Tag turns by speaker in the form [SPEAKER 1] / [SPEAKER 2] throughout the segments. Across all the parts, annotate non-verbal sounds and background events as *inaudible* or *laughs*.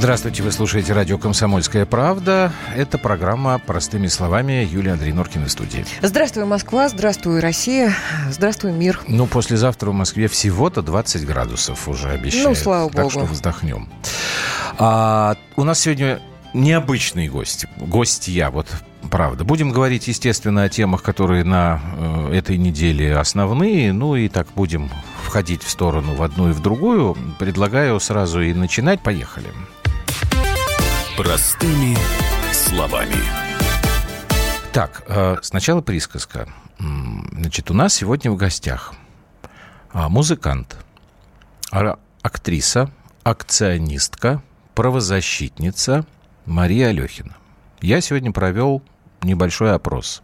[SPEAKER 1] Здравствуйте, вы слушаете радио «Комсомольская правда». Это программа «Простыми словами» Юлия Андрей Норкина в студии.
[SPEAKER 2] Здравствуй, Москва, здравствуй, Россия, здравствуй, мир.
[SPEAKER 1] Ну, послезавтра в Москве всего-то 20 градусов уже обещают.
[SPEAKER 2] Ну, слава
[SPEAKER 1] так
[SPEAKER 2] богу.
[SPEAKER 1] что вздохнем. А, у нас сегодня необычный гость. Гость я, вот правда. Будем говорить, естественно, о темах, которые на э, этой неделе основные. Ну и так будем входить в сторону в одну и в другую. Предлагаю сразу и начинать. Поехали.
[SPEAKER 3] Простыми словами.
[SPEAKER 1] Так, э, сначала присказка. Значит, у нас сегодня в гостях а, музыкант, актриса, акционистка, правозащитница Мария Алехина. Я сегодня провел небольшой опрос.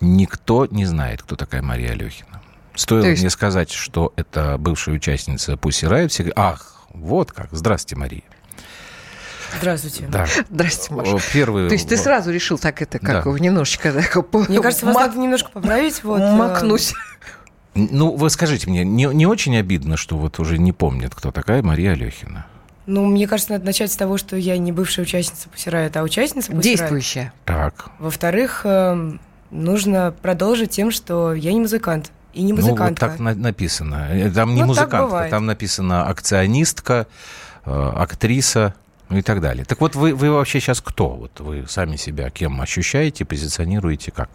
[SPEAKER 1] Никто не знает, кто такая Мария Алехина. Стоило
[SPEAKER 2] То есть-
[SPEAKER 1] мне сказать, что это бывшая участница Пусси Райт, все говорят, ах, вот как, здравствуйте, Мария.
[SPEAKER 4] Здравствуйте.
[SPEAKER 1] Да.
[SPEAKER 2] Здрасте, Маша.
[SPEAKER 1] Первый...
[SPEAKER 2] То есть ты сразу решил так это, как
[SPEAKER 1] Да.
[SPEAKER 2] немножечко так, по-
[SPEAKER 4] Мне кажется, вас надо немножко поправить. Вот, э,
[SPEAKER 2] макнуть.
[SPEAKER 1] Ну, вы скажите мне, не, не очень обидно, что вот уже не помнят, кто такая Мария Алехина?
[SPEAKER 4] Ну, мне кажется, надо начать с того, что я не бывшая участница Пусирает, а участница Пусирает.
[SPEAKER 2] Действующая.
[SPEAKER 1] Так.
[SPEAKER 4] Во-вторых, эм, нужно продолжить тем, что я не музыкант. И не
[SPEAKER 1] Ну, вот
[SPEAKER 4] музыкантка.
[SPEAKER 1] так на- написано. Э, Там не
[SPEAKER 4] Ну, так
[SPEAKER 1] музыкантка,
[SPEAKER 4] бывает.
[SPEAKER 1] там написано акционистка, э, актриса, и так далее. Так вот, вы, вы вообще сейчас кто? Вот вы сами себя кем ощущаете, позиционируете как?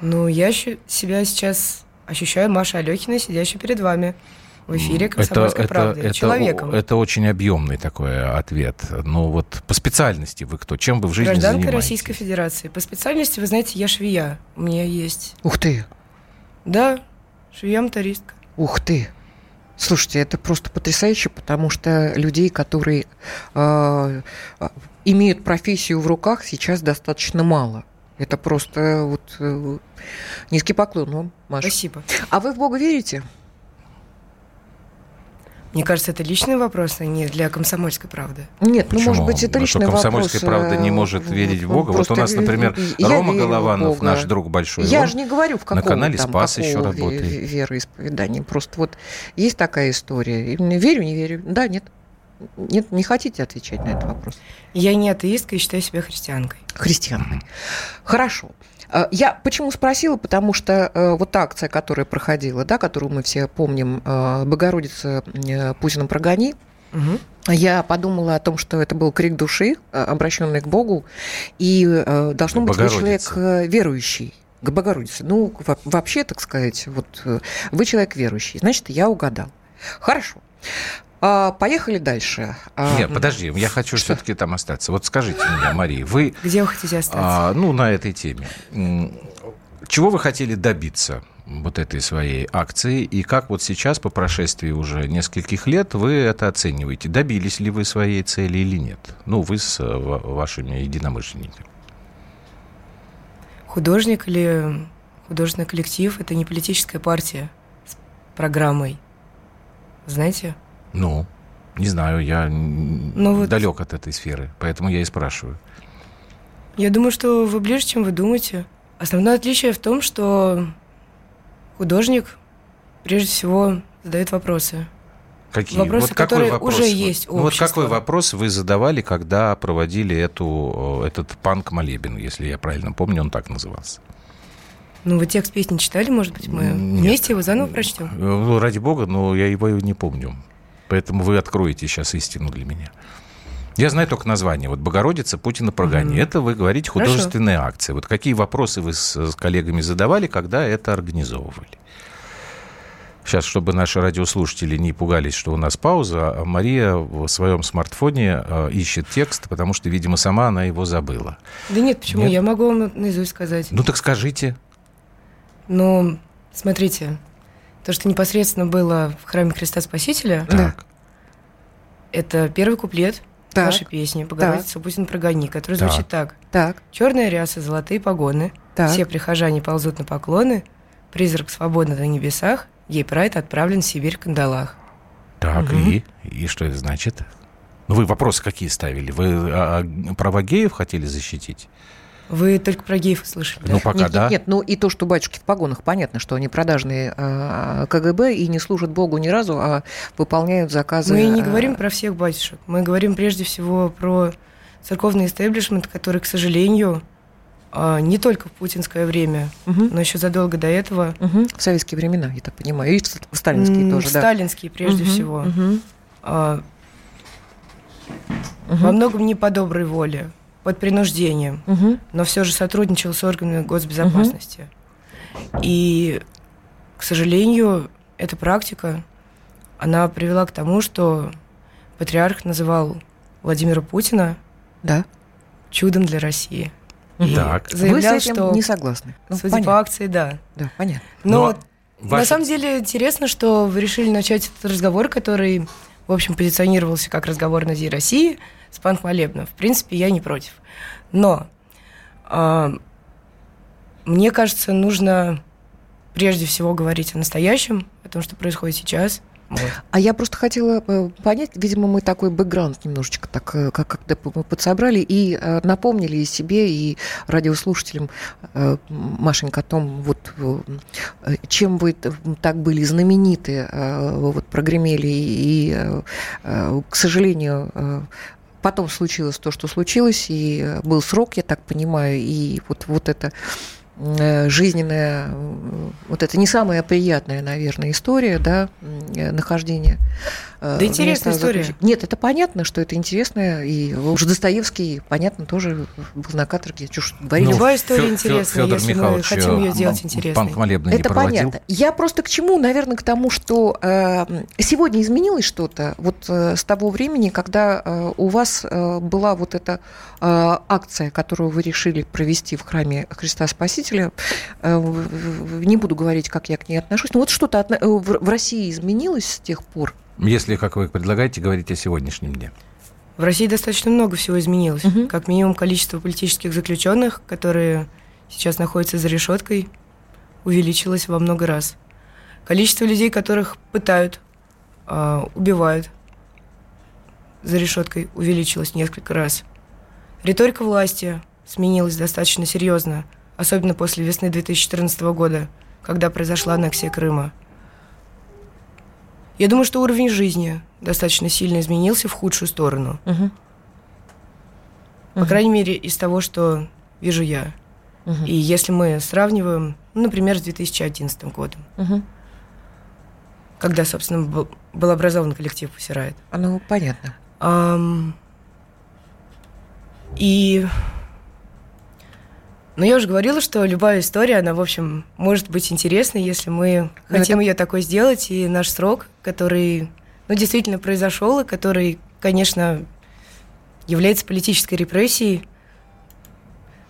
[SPEAKER 4] Ну, я себя сейчас ощущаю Маша Алехина, сидящая перед вами в эфире «Комсомольской правды».
[SPEAKER 1] это,
[SPEAKER 4] Человеком.
[SPEAKER 1] это очень объемный такой ответ. Ну вот по специальности вы кто? Чем вы в жизни
[SPEAKER 4] Гражданка
[SPEAKER 1] занимаетесь?
[SPEAKER 4] Российской Федерации. По специальности, вы знаете, я швея. У меня есть...
[SPEAKER 2] Ух ты,
[SPEAKER 4] Да, швея-мотористка.
[SPEAKER 2] ух ты. Слушайте, это просто потрясающе, потому что людей, которые э, имеют профессию в руках, сейчас достаточно мало. Это просто вот э, низкий поклон вам, Маша.
[SPEAKER 4] Спасибо.
[SPEAKER 2] А вы в Бога верите?
[SPEAKER 4] Мне кажется, это личный вопрос, а не для комсомольской правды.
[SPEAKER 2] Нет, ну,
[SPEAKER 1] Почему?
[SPEAKER 2] может быть, это
[SPEAKER 1] А
[SPEAKER 2] личный
[SPEAKER 1] что, «Комсомольская
[SPEAKER 2] вопрос.
[SPEAKER 1] правда» не
[SPEAKER 2] э,
[SPEAKER 1] может верить в Бога? Вот у нас, например,
[SPEAKER 2] я
[SPEAKER 1] Рома Голованов,
[SPEAKER 2] Бога.
[SPEAKER 1] наш друг большой.
[SPEAKER 2] Я же не говорю, в каком
[SPEAKER 1] канале
[SPEAKER 2] там,
[SPEAKER 1] «Спас»
[SPEAKER 2] какого
[SPEAKER 1] еще работает.
[SPEAKER 2] ве- вероисповедания. Просто вот есть такая история. Верю, не верю. Да, нет. Нет, не хотите отвечать на этот вопрос.
[SPEAKER 4] Я не атеистка и считаю себя христианкой.
[SPEAKER 2] Христианкой. Хорошо. Э, Я почему спросила? Потому что э, вот та акция, которая проходила, да, которую мы все помним, э, Богородица Путина прогони,
[SPEAKER 4] Мгм.
[SPEAKER 2] я подумала о том, что это был крик души, обращенный к Богу, и должно быть вы человек верующий. К Богородице. Ну, во- вообще, так сказать, вот вы человек верующий. Значит, я угадал. Хорошо. А, поехали дальше. А,
[SPEAKER 1] Нет, подожди, я хочу
[SPEAKER 2] Что?
[SPEAKER 1] все-таки там остаться. Вот скажите мне, Мария, вы,
[SPEAKER 4] Где вы хотите остаться?
[SPEAKER 1] а, ну, на этой теме, чего вы хотели добиться вот этой своей акции, и как вот сейчас, по прошествии уже нескольких лет, вы это оцениваете? Добились ли вы своей цели или нет? Ну, вы с э, ва- вашими единомышленниками.
[SPEAKER 4] Художник или художественный коллектив – это не политическая партия с программой. Знаете?
[SPEAKER 1] Ну, не знаю, я н-
[SPEAKER 4] Ну вот-
[SPEAKER 1] далек от этой сферы, поэтому я и спрашиваю.
[SPEAKER 4] Я думаю, что вы ближе, чем вы думаете. Основное отличие в том, что художник прежде всего задает вопросы.
[SPEAKER 1] Какие?
[SPEAKER 4] Вопросы,
[SPEAKER 1] какой
[SPEAKER 4] которые
[SPEAKER 1] вопрос
[SPEAKER 4] уже
[SPEAKER 1] вы-
[SPEAKER 4] есть у
[SPEAKER 1] ну, Вот какой вопрос вы задавали, когда проводили эту, этот панк-молебен, если я правильно помню, он так назывался?
[SPEAKER 4] Ну, вы текст песни читали, может быть, мы
[SPEAKER 1] Нет.
[SPEAKER 4] вместе его заново прочтем?
[SPEAKER 1] Э, Ну, ради бога, но я его не помню. Поэтому вы откроете сейчас истину для меня. Я знаю только название. Вот «Богородица, Путина прогони».
[SPEAKER 4] Мгм.
[SPEAKER 1] Это, вы говорите,
[SPEAKER 4] Хорошо.
[SPEAKER 1] художественная акция. Вот какие вопросы вы с, с коллегами задавали, когда это организовывали? Сейчас, чтобы наши радиослушатели не пугались, что у нас пауза, а Мария в своем смартфоне э, ищет текст, потому что, видимо, сама она его забыла.
[SPEAKER 4] Да нет, почему?
[SPEAKER 1] Нет?
[SPEAKER 4] Я могу вам наизусть сказать.
[SPEAKER 1] Ну так скажите.
[SPEAKER 4] Ну, смотрите, то, что непосредственно было в храме Христа Спасителя,
[SPEAKER 2] Да.
[SPEAKER 1] Так.
[SPEAKER 4] это первый куплет
[SPEAKER 2] Так.
[SPEAKER 4] нашей песни «Богородица Путин прогони», который
[SPEAKER 1] Так.
[SPEAKER 4] звучит так.
[SPEAKER 2] Так,
[SPEAKER 4] Черная ряса, золотые погоны,
[SPEAKER 2] так.
[SPEAKER 4] все прихожане ползут на поклоны, призрак свободно на небесах, ей прайд отправлен в Сибирь в кандалах.
[SPEAKER 1] Так,
[SPEAKER 4] Мгм.
[SPEAKER 1] и? И что это значит? Ну, вы вопросы какие ставили? Вы а, а, права геев хотели защитить?
[SPEAKER 4] Вы только про геев слышали.
[SPEAKER 1] Ну, пока
[SPEAKER 2] нет,
[SPEAKER 1] да.
[SPEAKER 2] Нет, нет, ну и то, что батюшки в погонах, понятно, что они продажные э, КГБ и не служат Богу ни разу, а выполняют заказы.
[SPEAKER 4] Мы не
[SPEAKER 2] э,
[SPEAKER 4] говорим про всех батюшек. Мы говорим прежде всего про церковный истеблишмент, который, к сожалению, а, не только в путинское время,
[SPEAKER 2] мгм,
[SPEAKER 4] но еще задолго до этого.
[SPEAKER 2] мгм. В советские времена, я так понимаю, и в ст- в сталинские
[SPEAKER 4] м,
[SPEAKER 2] тоже, да.
[SPEAKER 4] Сталинские прежде
[SPEAKER 2] Мгм,
[SPEAKER 4] всего.
[SPEAKER 2] мгм,
[SPEAKER 4] а,
[SPEAKER 2] мгм,
[SPEAKER 4] Во многом не по доброй воле, под принуждением,
[SPEAKER 2] мгм.
[SPEAKER 4] но все же сотрудничал с органами госбезопасности. И, к сожалению, эта практика, она привела к тому, что патриарх называл Владимира Путина
[SPEAKER 2] Да.
[SPEAKER 4] чудом для России. И
[SPEAKER 1] Так.
[SPEAKER 2] Вы
[SPEAKER 4] заявлял,
[SPEAKER 2] с этим
[SPEAKER 4] что
[SPEAKER 2] не согласны. Ну,
[SPEAKER 4] судя
[SPEAKER 2] понятно.
[SPEAKER 4] по акции, да.
[SPEAKER 2] Да, понятно.
[SPEAKER 4] Но,
[SPEAKER 1] Ну, а
[SPEAKER 4] на самом деле интересно, что вы решили начать этот разговор, который, в общем, позиционировался как разговор на День России с панк-молебном. В принципе, я не против. Но а, мне кажется, нужно прежде всего говорить о настоящем, о том, что происходит сейчас.
[SPEAKER 2] А я просто хотела э, понять, видимо, мы такой бэкграунд немножечко так э, как мы подсобрали и э, напомнили и себе, и радиослушателям, Машенька, о том, вот чем вы так были знамениты, вот прогремели, и, к сожалению, потом случилось то, что случилось, и был срок, я так понимаю, и вот, вот это жизненная, э, вот это не самая приятная, наверное, история, да, э, нахождения.
[SPEAKER 4] Да интересная история.
[SPEAKER 2] заключения. Нет, это понятно, что это интересно, и уж Достоевский, понятно, тоже был на каторге, чушь говорить.
[SPEAKER 1] Ну,
[SPEAKER 4] Любая история
[SPEAKER 1] Фё- Фё-
[SPEAKER 4] интересная,
[SPEAKER 1] Фёдор
[SPEAKER 4] если мы
[SPEAKER 1] Михайлович,
[SPEAKER 4] хотим ее
[SPEAKER 1] э,
[SPEAKER 4] сделать
[SPEAKER 1] м-
[SPEAKER 4] интересной.
[SPEAKER 1] Не
[SPEAKER 2] Это
[SPEAKER 1] проводил.
[SPEAKER 2] понятно. Я просто к чему, наверное, к тому, что э, сегодня изменилось что-то вот э, с того времени, когда э, у вас э, была вот эта э, акция, которую вы решили провести в храме Христа Спасителя. Э, не буду говорить, как я к ней отношусь, но вот что-то отно- э, в, в России изменилось с тех пор.
[SPEAKER 1] Если, как вы предлагаете, говорить о сегодняшнем дне.
[SPEAKER 4] В России достаточно много всего изменилось.
[SPEAKER 2] Мгм.
[SPEAKER 4] Как минимум количество политических заключенных, которые сейчас находятся за решеткой, увеличилось во много раз. Количество людей, которых пытают, а, убивают за решеткой, увеличилось несколько раз. Риторика власти сменилась достаточно серьезно, особенно после весны 2014 года, когда произошла аннексия Крыма. Я думаю, что уровень жизни достаточно сильно изменился в худшую сторону.
[SPEAKER 2] Мгм.
[SPEAKER 4] По
[SPEAKER 2] Мгм.
[SPEAKER 4] крайней мере, из того, что вижу я.
[SPEAKER 2] Мгм.
[SPEAKER 4] И если мы сравниваем, ну, например, с 2011 годом,
[SPEAKER 2] Мгм.
[SPEAKER 4] когда, собственно, был, был образован коллектив «Пусирает».
[SPEAKER 2] А, Ну, понятно.
[SPEAKER 4] Ам, И... Но я уже говорила, что любая история, она, в общем, может быть интересной, если мы
[SPEAKER 2] Ну,
[SPEAKER 4] хотим
[SPEAKER 2] это-
[SPEAKER 4] ее такой сделать. И наш срок, который, ну, действительно произошел, и который, конечно, является политической репрессией,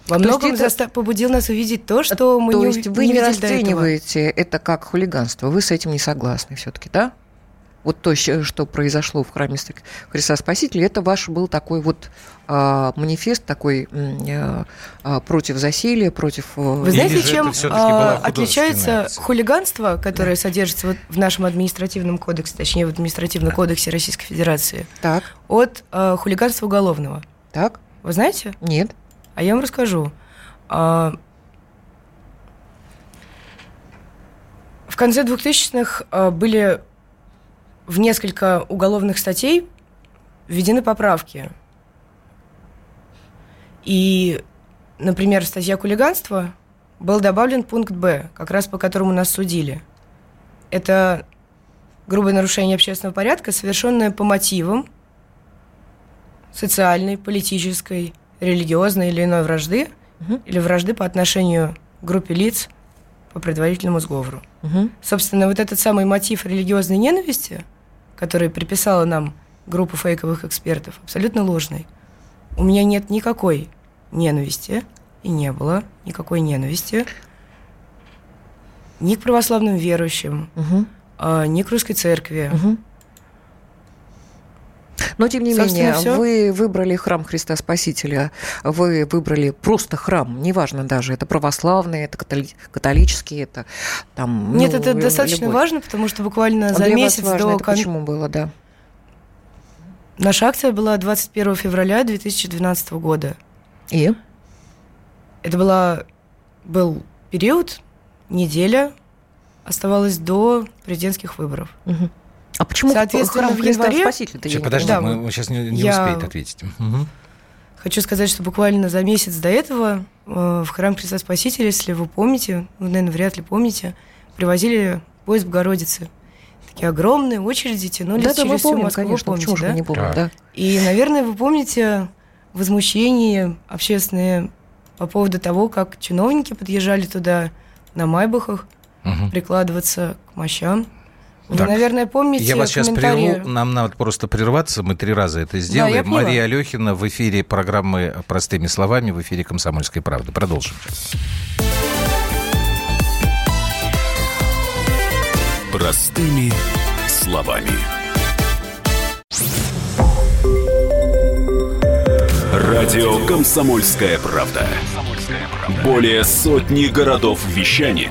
[SPEAKER 4] во
[SPEAKER 2] То есть
[SPEAKER 4] многом
[SPEAKER 2] это-
[SPEAKER 4] заста- побудил нас увидеть то, что мы
[SPEAKER 2] То
[SPEAKER 4] не,
[SPEAKER 2] есть
[SPEAKER 4] уви-
[SPEAKER 2] вы не,
[SPEAKER 4] этого.
[SPEAKER 2] расцениваете это как хулиганство, вы с этим не согласны все-таки, да? Вот то, что произошло в храме Ст- Христа Спасителя, это ваш был такой вот а, манифест такой м, а, а, против засилия, против... э,
[SPEAKER 4] Вы знаете, чем а,
[SPEAKER 1] художественная
[SPEAKER 4] отличается
[SPEAKER 1] акция?
[SPEAKER 4] хулиганство, которое содержится вот в нашем административном кодексе, точнее в административном кодексе Российской Федерации,
[SPEAKER 2] Так,
[SPEAKER 4] от а, хулиганства уголовного?
[SPEAKER 2] так,
[SPEAKER 4] Вы знаете?
[SPEAKER 2] нет.
[SPEAKER 4] А я вам расскажу. А, В конце 2000-х а, были в несколько уголовных статей введены поправки. И, например, статья хулиганства был добавлен пункт «Б», как раз по которому нас судили. Это грубое нарушение общественного порядка, совершенное по мотивам социальной, политической, религиозной или иной вражды,
[SPEAKER 2] Мгм.
[SPEAKER 4] или вражды по отношению к группе лиц по предварительному сговору.
[SPEAKER 2] Мгм.
[SPEAKER 4] Собственно, вот этот самый мотив религиозной ненависти, который приписала нам группа фейковых экспертов, абсолютно ложный. У меня нет никакой ненависти, и не было никакой ненависти ни к православным верующим, а, ни к русской церкви.
[SPEAKER 2] Мгм. Но, тем не
[SPEAKER 4] Собственно,
[SPEAKER 2] менее,
[SPEAKER 4] всё.
[SPEAKER 2] вы выбрали храм Христа Спасителя, вы выбрали просто храм, неважно даже, это православный, это католи- католический, это там...
[SPEAKER 4] Нет,
[SPEAKER 2] ну,
[SPEAKER 4] это
[SPEAKER 2] лю-
[SPEAKER 4] достаточно
[SPEAKER 2] любой.
[SPEAKER 4] важно, потому что буквально за
[SPEAKER 2] для вас
[SPEAKER 4] месяц
[SPEAKER 2] важно,
[SPEAKER 4] до
[SPEAKER 2] это
[SPEAKER 4] кон-
[SPEAKER 2] почему было, да?
[SPEAKER 4] Наша акция была 21 февраля 2012 года.
[SPEAKER 2] И?
[SPEAKER 4] Это была, был период, неделя оставалось до президентских выборов.
[SPEAKER 2] Угу. А почему
[SPEAKER 4] Соответственно,
[SPEAKER 2] храм
[SPEAKER 4] в январе...
[SPEAKER 2] Спасителя-то
[SPEAKER 1] Сейчас, подожди,
[SPEAKER 4] Да,
[SPEAKER 1] мы, сейчас не, не
[SPEAKER 4] я-
[SPEAKER 1] успеет ответить. Мгм.
[SPEAKER 4] Хочу сказать, что буквально за месяц до этого э, в храм Христа Спасителя, если вы помните, вы, наверное, вряд ли помните, привозили поезд Богородицы. Такие огромные очереди тянулись
[SPEAKER 2] Да, да,
[SPEAKER 4] через
[SPEAKER 2] мы
[SPEAKER 4] всю
[SPEAKER 2] помним,
[SPEAKER 4] Москву,
[SPEAKER 2] конечно,
[SPEAKER 4] помните, да?
[SPEAKER 2] не помним,
[SPEAKER 1] Так.
[SPEAKER 2] да.
[SPEAKER 4] И, наверное, вы помните возмущение общественное по поводу того, как чиновники подъезжали туда на майбахах,
[SPEAKER 1] Мгм.
[SPEAKER 4] прикладываться к мощам. Вы,
[SPEAKER 1] Так,
[SPEAKER 4] наверное, помните
[SPEAKER 1] Я вас сейчас прерву, нам надо просто прерваться, мы три раза это сделаем.
[SPEAKER 4] я поняла.
[SPEAKER 1] Мария Алехина в эфире программы «Простыми словами», в эфире «Комсомольской правды». Продолжим.
[SPEAKER 3] Простыми словами. Радио «Комсомольская правда». Более сотни городов вещания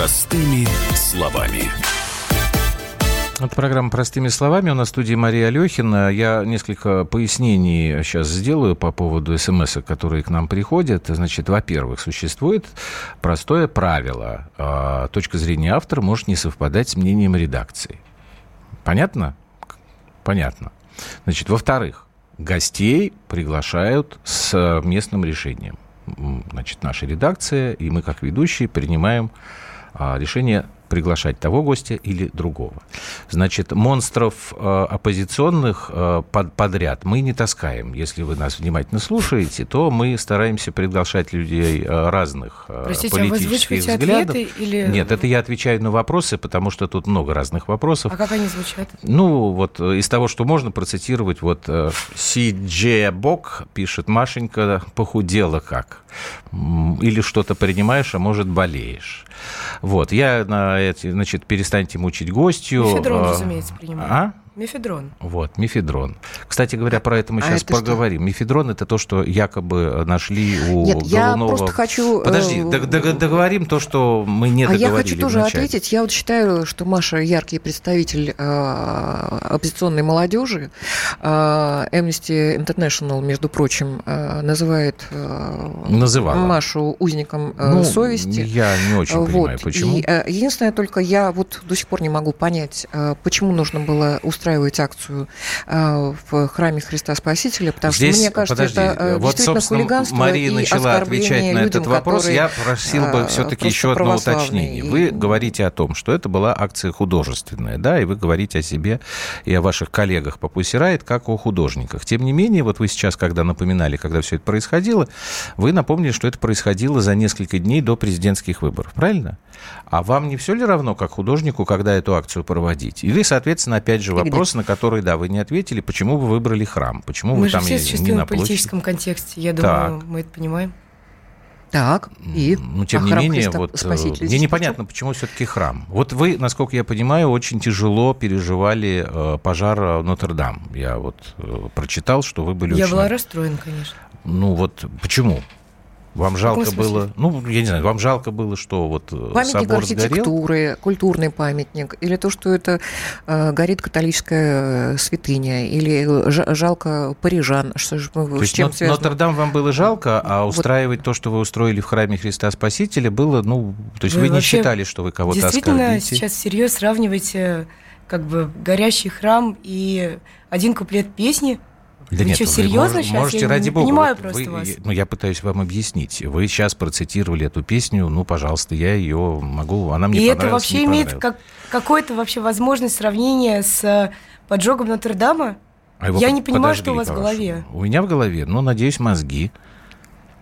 [SPEAKER 3] Простыми словами.
[SPEAKER 1] Это программа «Простыми словами». У нас в студии Мария Алехина. Я несколько пояснений сейчас сделаю по поводу смс которые к нам приходят. Значит, во-первых, существует простое правило. А, Точка зрения автора может не совпадать с мнением редакции. Понятно? Понятно. Значит, во-вторых, гостей приглашают с местным решением. Значит, наша редакция и мы, как ведущие, принимаем решение приглашать того гостя или другого. Значит, монстров э, оппозиционных э, под- подряд мы не таскаем. Если вы нас внимательно слушаете, то мы стараемся приглашать людей э, разных э,
[SPEAKER 4] Простите, а вы
[SPEAKER 1] политических взглядов.
[SPEAKER 4] ответы или...
[SPEAKER 1] Нет, это я отвечаю на вопросы, потому что тут много разных вопросов.
[SPEAKER 4] А как они звучат?
[SPEAKER 1] Ну, вот э, из того, что можно процитировать, вот э, Си Дже Бок пишет, Машенька похудела как? Или что-то принимаешь, а может болеешь. Вот, я на значит, перестаньте мучить гостью.
[SPEAKER 4] Мефедрон,
[SPEAKER 1] э,
[SPEAKER 4] разумеется, принимаю.
[SPEAKER 1] А?
[SPEAKER 4] Мефедрон.
[SPEAKER 1] Вот, мефедрон. Кстати говоря, про это мы
[SPEAKER 2] А
[SPEAKER 1] сейчас
[SPEAKER 2] это что?
[SPEAKER 1] поговорим. Мефедрон это то, что якобы нашли у
[SPEAKER 2] Нет, я
[SPEAKER 1] головного...
[SPEAKER 2] просто хочу... э,
[SPEAKER 1] Подожди, дог- договорим то, что мы не
[SPEAKER 2] А я
[SPEAKER 1] договорили
[SPEAKER 2] хочу тоже
[SPEAKER 1] вначале.
[SPEAKER 2] ответить. Я вот считаю, что Маша яркий представитель э, оппозиционной молодежи. Э, Amnesty International, между прочим, э, называет э,
[SPEAKER 1] Называла.
[SPEAKER 2] Машу узником э,
[SPEAKER 1] Ну,
[SPEAKER 2] совести.
[SPEAKER 1] Я не очень
[SPEAKER 2] Вот.
[SPEAKER 1] понимаю, почему.
[SPEAKER 2] И, э, единственное, только я вот до сих пор не могу понять, э, почему нужно было устраивать акцию э, в храме Христа Спасителя, потому
[SPEAKER 1] Здесь,
[SPEAKER 2] что мне кажется,
[SPEAKER 1] подожди,
[SPEAKER 2] это э,
[SPEAKER 1] вот,
[SPEAKER 2] действительно хулиганство
[SPEAKER 1] Мария
[SPEAKER 2] и
[SPEAKER 1] начала отвечать на
[SPEAKER 2] людям,
[SPEAKER 1] этот вопрос.
[SPEAKER 2] которые,
[SPEAKER 1] Я просил бы
[SPEAKER 2] э,
[SPEAKER 1] все-таки еще одно уточнение.
[SPEAKER 2] И-
[SPEAKER 1] Вы говорите о том, что это была акция художественная, да, и вы говорите о себе и о ваших коллегах по Riot как о художниках. Тем не менее, вот вы сейчас, когда напоминали, когда все это происходило, вы напомнили, что это происходило за несколько дней до президентских выборов, правильно? А вам не все ли равно, как художнику, когда эту акцию проводить? Или, соответственно, опять же,
[SPEAKER 2] Игорь.
[SPEAKER 1] Вопрос, на который, да, вы не ответили, почему вы выбрали храм? Почему
[SPEAKER 4] Мы
[SPEAKER 1] вы
[SPEAKER 4] же
[SPEAKER 1] там
[SPEAKER 4] все
[SPEAKER 1] не,
[SPEAKER 4] существуем
[SPEAKER 1] на
[SPEAKER 4] в
[SPEAKER 1] площади?
[SPEAKER 4] политическом контексте. Я
[SPEAKER 1] Так.
[SPEAKER 4] думаю, мы это понимаем.
[SPEAKER 2] Так, и...
[SPEAKER 1] Ну, тем
[SPEAKER 2] а
[SPEAKER 1] не
[SPEAKER 2] храм
[SPEAKER 1] менее,
[SPEAKER 2] Христа
[SPEAKER 1] вот э,
[SPEAKER 2] Спасителя
[SPEAKER 1] мне непонятно, почему все-таки храм. Вот вы, насколько я понимаю, очень тяжело переживали э, пожар э, Нотр-Дам. Я вот э, прочитал, что вы были
[SPEAKER 4] Я
[SPEAKER 1] очень...
[SPEAKER 4] была расстроена, конечно.
[SPEAKER 1] Ну вот почему? Вам жалко было, ну, я не знаю, вам жалко было, что вот э,
[SPEAKER 2] Памятник
[SPEAKER 1] собор сгорел?
[SPEAKER 2] архитектуры, культурный памятник, или то, что это э, горит католическая э, святыня, или жа- жалко парижан, что же, мы-
[SPEAKER 1] То
[SPEAKER 2] с чем связано?
[SPEAKER 1] Нотр-Дам вам было жалко, а
[SPEAKER 2] Вот.
[SPEAKER 1] устраивать то, что вы устроили в храме Христа Спасителя, было, ну, то есть
[SPEAKER 4] Вы
[SPEAKER 1] вы, не считали, что вы кого-то
[SPEAKER 4] Действительно,
[SPEAKER 1] оскорбите?
[SPEAKER 4] сейчас всерьез сравниваете как бы горящий храм и один куплет песни.
[SPEAKER 1] Да
[SPEAKER 4] Вы
[SPEAKER 1] нет,
[SPEAKER 4] что,
[SPEAKER 1] вы
[SPEAKER 4] серьезно
[SPEAKER 1] мож-
[SPEAKER 4] сейчас?
[SPEAKER 1] Можете,
[SPEAKER 4] Я
[SPEAKER 1] ради
[SPEAKER 4] не
[SPEAKER 1] бога.
[SPEAKER 4] понимаю
[SPEAKER 1] вот
[SPEAKER 4] просто
[SPEAKER 1] вы-
[SPEAKER 4] вас.
[SPEAKER 1] Ну, я пытаюсь вам объяснить. Вы сейчас процитировали эту песню, ну, пожалуйста, я ее могу, она мне
[SPEAKER 4] и это вообще имеет как, какую-то вообще возможность сравнения с э, поджогом Нотр-Дама?
[SPEAKER 1] А
[SPEAKER 4] я
[SPEAKER 1] под-
[SPEAKER 4] не понимаю, что у вас в голове.
[SPEAKER 1] У меня в голове, ну, надеюсь, мозги.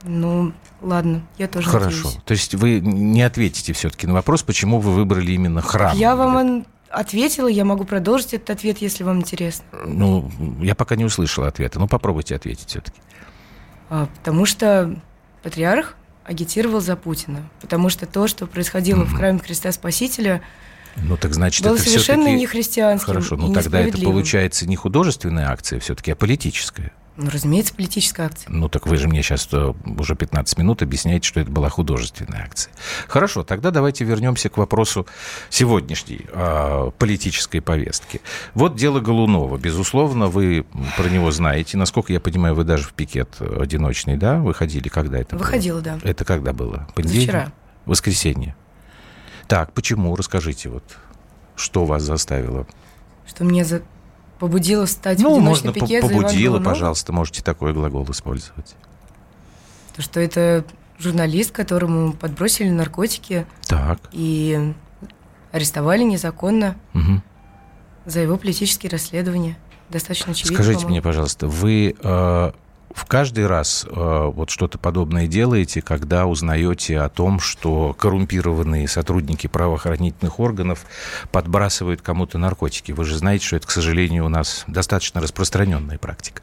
[SPEAKER 4] Ну, ладно, я тоже
[SPEAKER 1] Хорошо.
[SPEAKER 4] надеюсь.
[SPEAKER 1] То есть вы не ответите все-таки на вопрос, почему вы выбрали именно храм.
[SPEAKER 4] Я вам ответила, я могу продолжить этот ответ, если вам интересно.
[SPEAKER 1] Ну, я пока не услышал ответа. Ну, попробуйте ответить все-таки.
[SPEAKER 4] А, потому что патриарх агитировал за Путина. Потому что то, что происходило в храме Христа Спасителя,
[SPEAKER 1] ну, так значит,
[SPEAKER 4] было
[SPEAKER 1] это
[SPEAKER 4] совершенно не христианским
[SPEAKER 1] Хорошо, ну тогда это получается не художественная акция все-таки, а политическая.
[SPEAKER 4] Ну, разумеется, политическая акция.
[SPEAKER 1] Ну, так вы же мне сейчас уже 15 минут объясняете, что это была художественная акция. Хорошо, тогда давайте вернемся к вопросу сегодняшней э, политической повестки. Вот дело Голунова. Безусловно, вы про него знаете. Насколько я понимаю, вы даже в пикет одиночный, да, выходили? Когда это
[SPEAKER 4] Выходила,
[SPEAKER 1] было?
[SPEAKER 4] да.
[SPEAKER 1] Это когда было? Понедельник?
[SPEAKER 4] Вчера.
[SPEAKER 1] Воскресенье. Так, почему? Расскажите, вот, что вас заставило?
[SPEAKER 4] Что меня за... побудило встать в
[SPEAKER 1] Ну,
[SPEAKER 4] одиночный
[SPEAKER 1] можно по-
[SPEAKER 4] пикет Голунова?
[SPEAKER 1] пожалуйста, можете такой глагол использовать.
[SPEAKER 4] То, что это журналист, которому подбросили наркотики
[SPEAKER 1] Так.
[SPEAKER 4] и арестовали незаконно
[SPEAKER 1] Мгм.
[SPEAKER 4] за его политические расследования. Достаточно очевидно.
[SPEAKER 1] Скажите
[SPEAKER 4] по-моему.
[SPEAKER 1] мне, пожалуйста, вы э, в каждый раз э, вот что-то подобное делаете, когда узнаете о том, что коррумпированные сотрудники правоохранительных органов подбрасывают кому-то наркотики? Вы же знаете, что это, к сожалению, у нас достаточно распространенная практика.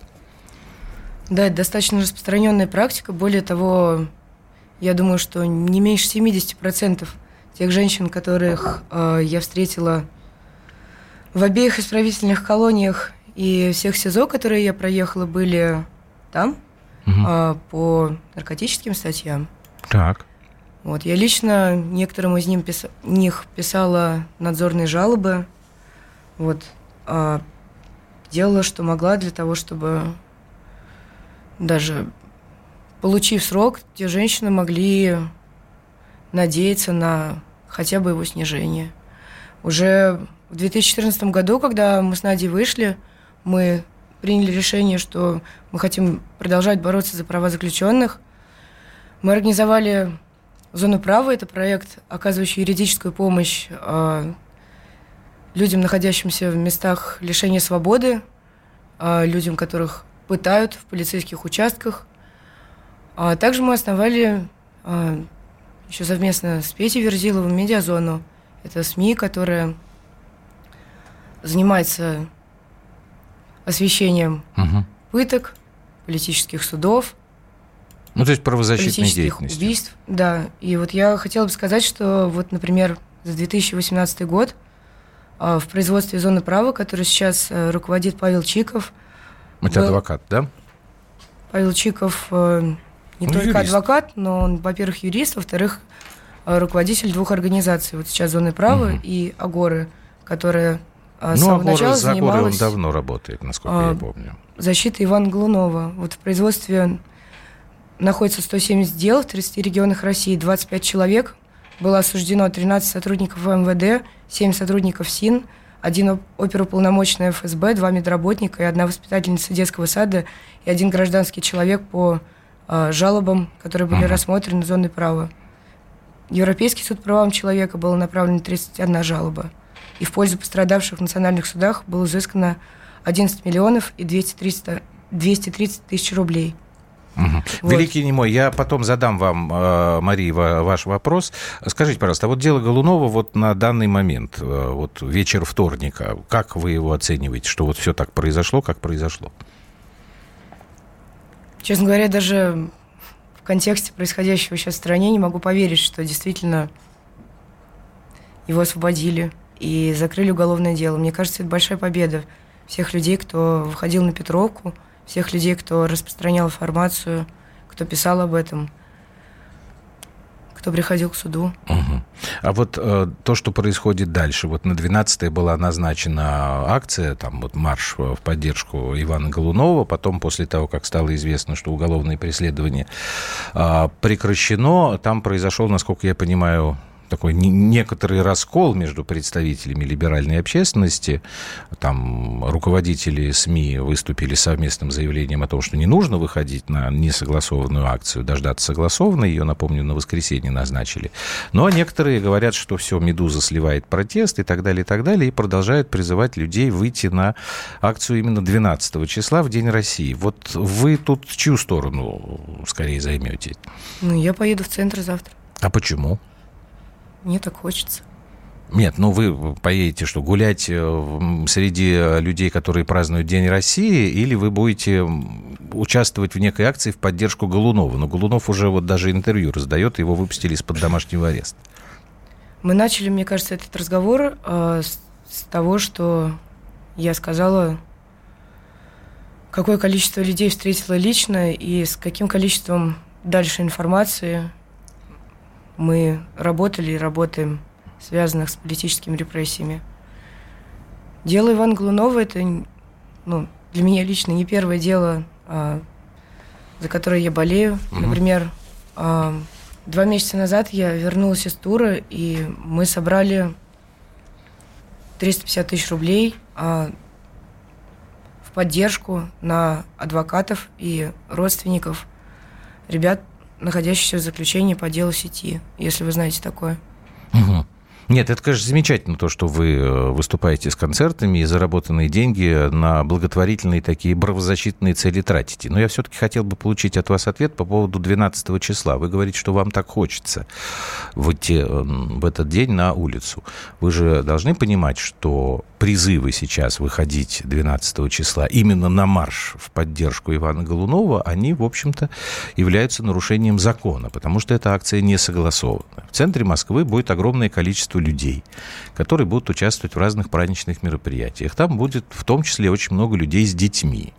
[SPEAKER 4] Да, это достаточно распространенная практика. Более того, я думаю, что не меньше 70% тех женщин, которых э, я встретила в обеих исправительных колониях и всех СИЗО, которые я проехала, были там
[SPEAKER 1] Мгм.
[SPEAKER 4] э, по наркотическим статьям.
[SPEAKER 1] Так.
[SPEAKER 4] Вот, я лично некоторым из ним писа- них писала надзорные жалобы. Вот, а, делала, что могла для того, чтобы даже получив срок, те женщины могли надеяться на хотя бы его снижение. Уже в 2014 году, когда мы с Надей вышли, мы приняли решение, что мы хотим продолжать бороться за права заключенных. Мы организовали Зону права это проект, оказывающий юридическую помощь э, людям, находящимся в местах лишения свободы, э, людям, которых пытают в полицейских участках. А также мы основали э, еще совместно с Петей Верзиловым медиазону. Это СМИ, которая занимается освещением
[SPEAKER 1] Мгм.
[SPEAKER 4] пыток, политических судов,
[SPEAKER 1] Ну, то есть правозащитной деятельности.
[SPEAKER 4] убийств. Да, и вот я хотела бы сказать, что вот, например, за 2018 год а, в производстве зоны права, который сейчас э, руководит Павел Чиков,
[SPEAKER 1] Это
[SPEAKER 4] был-
[SPEAKER 1] адвокат, да?
[SPEAKER 4] Павел Чиков э, не
[SPEAKER 1] Ну,
[SPEAKER 4] только
[SPEAKER 1] юрист.
[SPEAKER 4] адвокат, но он, во-первых, юрист, во-вторых, э, руководитель двух организаций. Вот сейчас Зоны права
[SPEAKER 1] Мгм.
[SPEAKER 4] и Агоры, которая с
[SPEAKER 1] ну,
[SPEAKER 4] самого
[SPEAKER 1] Агора,
[SPEAKER 4] начала
[SPEAKER 1] за Агорой он давно работает, насколько
[SPEAKER 4] а,
[SPEAKER 1] я помню.
[SPEAKER 4] защитой Ивана Глунова. Вот в производстве находится 170 дел в 30 регионах России, 25 человек. Было осуждено 13 сотрудников МВД, 7 сотрудников СИН, один оп- оперуполномоченный ФСБ, два медработника и одна воспитательница детского сада и один гражданский человек по а, жалобам, которые были
[SPEAKER 1] Мгм.
[SPEAKER 4] рассмотрены зоной права. Европейский суд правам человека было направлено 31 жалоба. И в пользу пострадавших в национальных судах было изыскано 11 миллионов и 200 300 230 тысяч рублей.
[SPEAKER 1] Мгм.
[SPEAKER 4] Вот.
[SPEAKER 1] Великий немой, я потом задам вам, э, Мария, ва- ваш вопрос. Скажите, пожалуйста, а вот дело Голунова вот на данный момент, э, вот вечер вторника, как вы его оцениваете, что вот все так произошло, как произошло?
[SPEAKER 4] Честно говоря, даже в контексте происходящего сейчас в стране не могу поверить, что действительно его освободили и закрыли уголовное дело. Мне кажется, это большая победа всех людей, кто выходил на Петровку, всех людей, кто распространял информацию, кто писал об этом, кто приходил к суду.
[SPEAKER 1] Мгм. А вот э, то, что происходит дальше, вот на 12 была назначена акция, там вот марш в поддержку Ивана Голунова, потом после того, как стало известно, что уголовное преследование а, прекращено, там произошел, насколько я понимаю, такой не- некоторый раскол между представителями либеральной общественности. Там руководители СМИ выступили совместным заявлением о том, что не нужно выходить на несогласованную акцию, дождаться согласованной. Ее, напомню, на воскресенье назначили. А некоторые говорят, что все, «Медуза» сливает протест и так далее, и так далее, и продолжают призывать людей выйти на акцию именно 12 числа, в День России. Вот вы тут чью сторону скорее займете?
[SPEAKER 4] Ну, я поеду в центр завтра.
[SPEAKER 1] А почему?
[SPEAKER 4] Мне так хочется.
[SPEAKER 1] Нет, ну вы поедете что, гулять э, среди людей, которые празднуют День России, или вы будете участвовать в некой акции в поддержку Голунова. Но Голунов уже вот даже интервью раздает, его выпустили из-под домашнего ареста.
[SPEAKER 4] Мы начали, мне кажется, этот разговор э, с, с того, что я сказала, какое количество людей встретила лично и с каким количеством дальше информации мы работали и работаем, связанных с политическими репрессиями. Дело Ивана Глунова – это ну, для меня лично не первое дело, а, за которое я болею. Угу. Например, а, два месяца назад я вернулась из тура, и мы собрали 350 тысяч рублей а, в поддержку на адвокатов и родственников ребят, находящихся в заключении по делу сети, если вы знаете такое.
[SPEAKER 1] Угу. Нет, это, конечно, замечательно, то, что вы э, выступаете с концертами и заработанные деньги на благотворительные такие правозащитные цели тратите. Но я все-таки хотел бы получить от вас ответ по поводу 12 числа. Вы говорите, что вам так хочется выйти э, в этот день на улицу. Вы же должны понимать, что призывы сейчас выходить 12 числа именно на марш в поддержку Ивана Голунова, они, в общем-то, являются нарушением закона, потому что эта акция не согласована. В центре Москвы будет огромное количество людей, которые будут участвовать в разных праздничных мероприятиях. Там будет в том числе очень много людей с детьми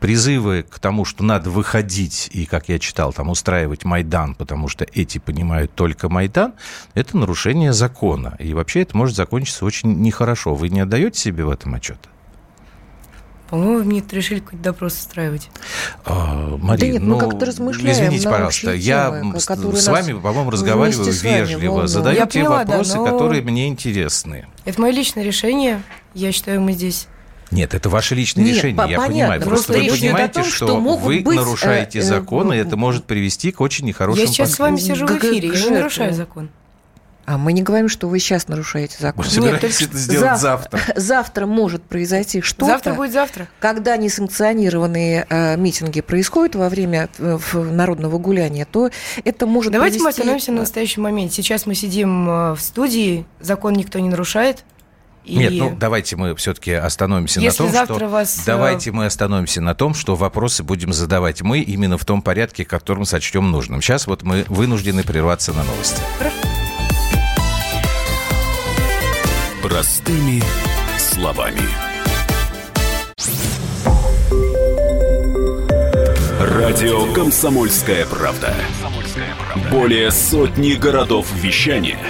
[SPEAKER 1] призывы к тому, что надо выходить и, как я читал, там устраивать Майдан, потому что эти понимают только Майдан, это нарушение закона. И вообще это может закончиться очень нехорошо. Вы не отдаете себе в этом отчет?
[SPEAKER 4] По-моему, мне решили какой-то допрос устраивать.
[SPEAKER 1] А, Мария, да нет, ну, мы как-то размышляем Извините, пожалуйста, я темы, с вами, по-моему, разговариваю вежливо, задаю я те поняла, вопросы, да, но... которые мне интересны.
[SPEAKER 4] Это мое личное решение. Я считаю, мы здесь
[SPEAKER 1] нет, это ваше личное Нет, решение, я понятно. понимаю. Просто, Просто вы понимаете, том, что, что вы быть, нарушаете э, закон, э, и это может привести к очень нехорошим
[SPEAKER 4] Я сейчас с вами сижу в эфире, я не нарушаю закон.
[SPEAKER 2] А мы не говорим, что вы сейчас нарушаете закон.
[SPEAKER 1] Вы собираетесь это сделать завтра.
[SPEAKER 2] Завтра, *laughs* завтра может произойти что-то.
[SPEAKER 4] Завтра будет завтра.
[SPEAKER 2] Когда несанкционированные э, митинги происходят во время э, народного гуляния, то это может
[SPEAKER 4] Давайте
[SPEAKER 2] привести...
[SPEAKER 4] мы остановимся на настоящий момент. Сейчас мы сидим э, в студии, закон никто не нарушает.
[SPEAKER 1] И... Нет, ну давайте мы все-таки остановимся Если на том, что вас... Э, давайте мы остановимся на том, что вопросы будем задавать мы именно в том порядке, которым сочтем нужным. Сейчас вот мы вынуждены прерваться на новости.
[SPEAKER 3] Простыми словами. Радио Комсомольская правда". Более сотни городов вещания –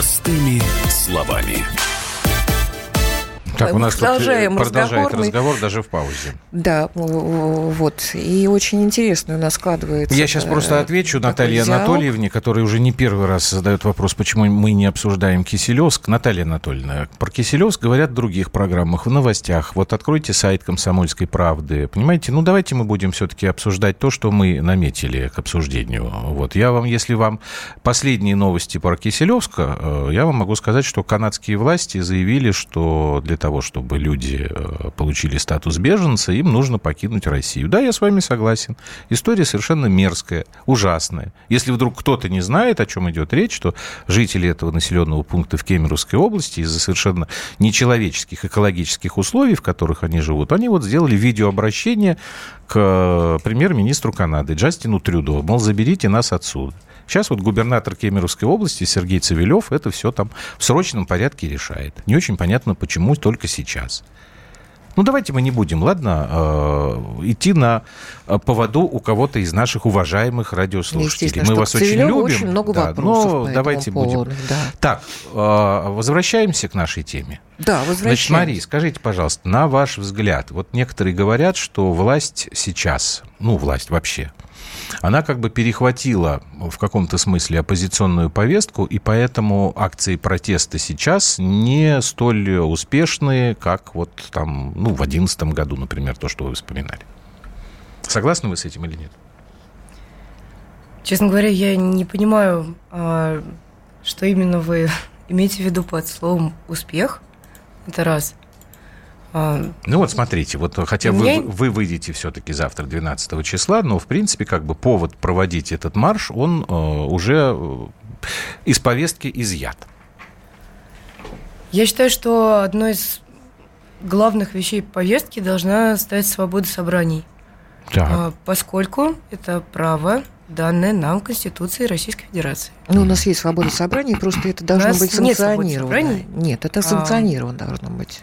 [SPEAKER 3] Простыми словами.
[SPEAKER 1] Так, у нас продолжаем тут продолжает разговор, разговор даже в паузе.
[SPEAKER 2] Да, вот. И очень интересно у нас складывается.
[SPEAKER 1] Я сейчас просто э, отвечу Наталье диалог. Анатольевне, которая уже не первый раз задает вопрос, почему мы не обсуждаем Киселевск. Наталья Анатольевна, про Киселевск говорят в других программах, в новостях. Вот откройте сайт «Комсомольской правды». Понимаете, ну давайте мы будем все-таки обсуждать то, что мы наметили к обсуждению. Вот я вам, если вам последние новости про Киселевска, э, я вам могу сказать, что канадские власти заявили, что для того, того, чтобы люди э, получили статус беженца, им нужно покинуть Россию. Да, я с вами согласен. История совершенно мерзкая, ужасная. Если вдруг кто-то не знает, о чем идет речь, что жители этого населенного пункта в Кемеровской области из-за совершенно нечеловеческих экологических условий, в которых они живут, они вот сделали видеообращение к э, премьер-министру Канады Джастину Трюдо, мол, заберите нас отсюда. Сейчас вот губернатор Кемеровской области Сергей Цивилев это все там в срочном порядке решает. Не очень понятно, почему только сейчас. Ну, давайте мы не будем, ладно, э, идти на э, поводу у кого-то из наших уважаемых радиослушателей. Мы вас очень любим.
[SPEAKER 2] Очень много да, вопросов но
[SPEAKER 1] давайте поводу, будем. Да. Так, э, возвращаемся к нашей теме.
[SPEAKER 2] Да, возвращаемся.
[SPEAKER 1] Значит, Мария, скажите, пожалуйста, на ваш взгляд, вот некоторые говорят, что власть сейчас, ну, власть вообще, она как бы перехватила в каком-то смысле оппозиционную повестку, и поэтому акции протеста сейчас не столь успешные, как вот там, ну, в 2011 году, например, то, что вы вспоминали. Согласны вы с этим или нет?
[SPEAKER 4] Честно говоря, я не понимаю, а, что именно вы *laughs* имеете в виду под словом «успех». Это раз.
[SPEAKER 1] А, ну вот смотрите, вот хотя меня... вы, вы выйдете все-таки завтра 12 числа, но в принципе как бы повод проводить этот марш, он э, уже э, из повестки изъят.
[SPEAKER 4] Я считаю, что одной из главных вещей повестки должна стать свобода собраний. Так. А, поскольку это право данное нам Конституцией Российской Федерации.
[SPEAKER 2] Ну, у нас есть свобода собраний, просто это должно быть санкционировано. Нет, нет, это а. санкционировано а... должно быть.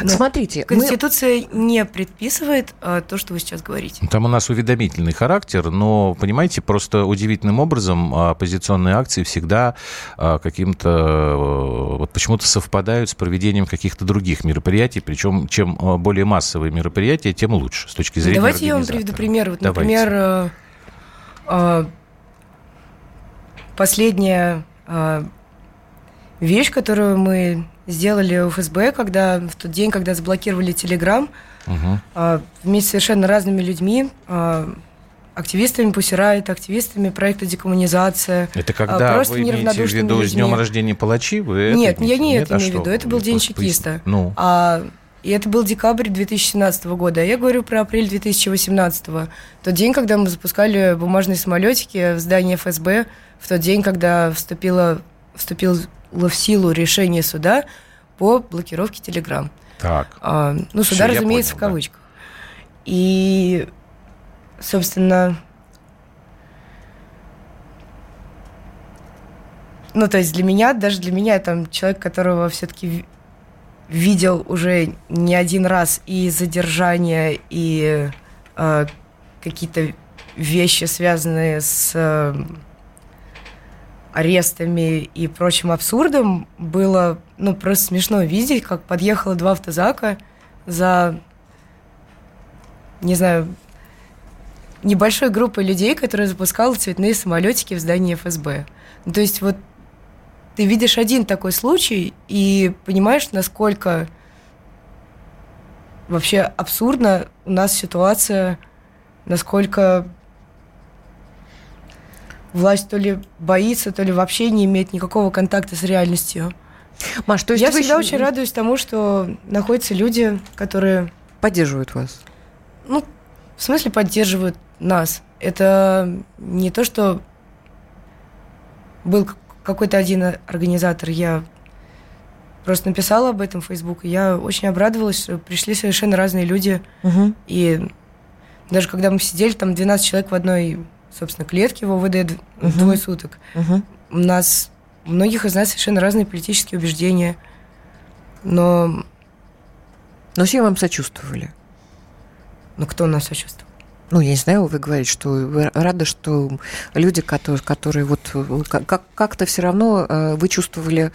[SPEAKER 4] Но Смотрите, Конституция мы... не предписывает а, то, что вы сейчас говорите.
[SPEAKER 1] Там у нас уведомительный характер, но, понимаете, просто удивительным образом оппозиционные акции всегда а, каким-то э, вот почему-то совпадают с проведением каких-то других мероприятий, причем чем а, более массовые мероприятия, тем лучше с точки зрения
[SPEAKER 4] Давайте я вам приведу пример. Вот, например, э, последняя вещь, которую мы сделали ФСБ, когда в тот день, когда заблокировали Телеграм, угу. вместе с совершенно разными людьми, а, активистами Пусирайт, активистами проекта «Декоммунизация».
[SPEAKER 1] Это когда просто вы имеете в виду людьми. с днем рождения палачи?
[SPEAKER 4] Вы нет, я не это имею в виду. Это был День чекиста. Ну. А, и это был декабрь 2017 года. А я говорю про апрель 2018. Тот день, когда мы запускали бумажные самолетики в здание ФСБ, в тот день, когда вступила, вступил в силу решение суда по блокировке Телеграм.
[SPEAKER 1] Так.
[SPEAKER 4] А, ну, суда, Все, разумеется, понял, в кавычках. Да. И, собственно, ну, то есть для меня, даже для меня, там, человек, которого все-таки видел уже не один раз и задержания, и э, какие-то вещи, связанные с э, арестами и прочим абсурдом было ну, просто смешно видеть, как подъехало два автозака за, не знаю, небольшой группой людей, которая запускала цветные самолетики в здании ФСБ. Ну, то есть вот ты видишь один такой случай и понимаешь, насколько вообще абсурдна у нас ситуация, насколько власть то ли боится, то ли вообще не имеет никакого контакта с реальностью. Маш, то есть я всегда еще... очень радуюсь тому, что находятся люди, которые
[SPEAKER 2] поддерживают вас.
[SPEAKER 4] Ну, в смысле поддерживают нас. Это не то, что был какой-то один организатор, я просто написала об этом в Facebook, и я очень обрадовалась, что пришли совершенно разные люди. Угу. И даже когда мы сидели, там 12 человек в одной собственно, клетки в ОВД угу. двое суток. Угу. У нас, у многих из нас совершенно разные политические убеждения, но...
[SPEAKER 2] Но все вам сочувствовали.
[SPEAKER 4] Ну, кто нас сочувствовал?
[SPEAKER 2] ну, я не знаю, вы говорите, что вы рады, что люди, которые, которые вот как-то все равно э, вы чувствовали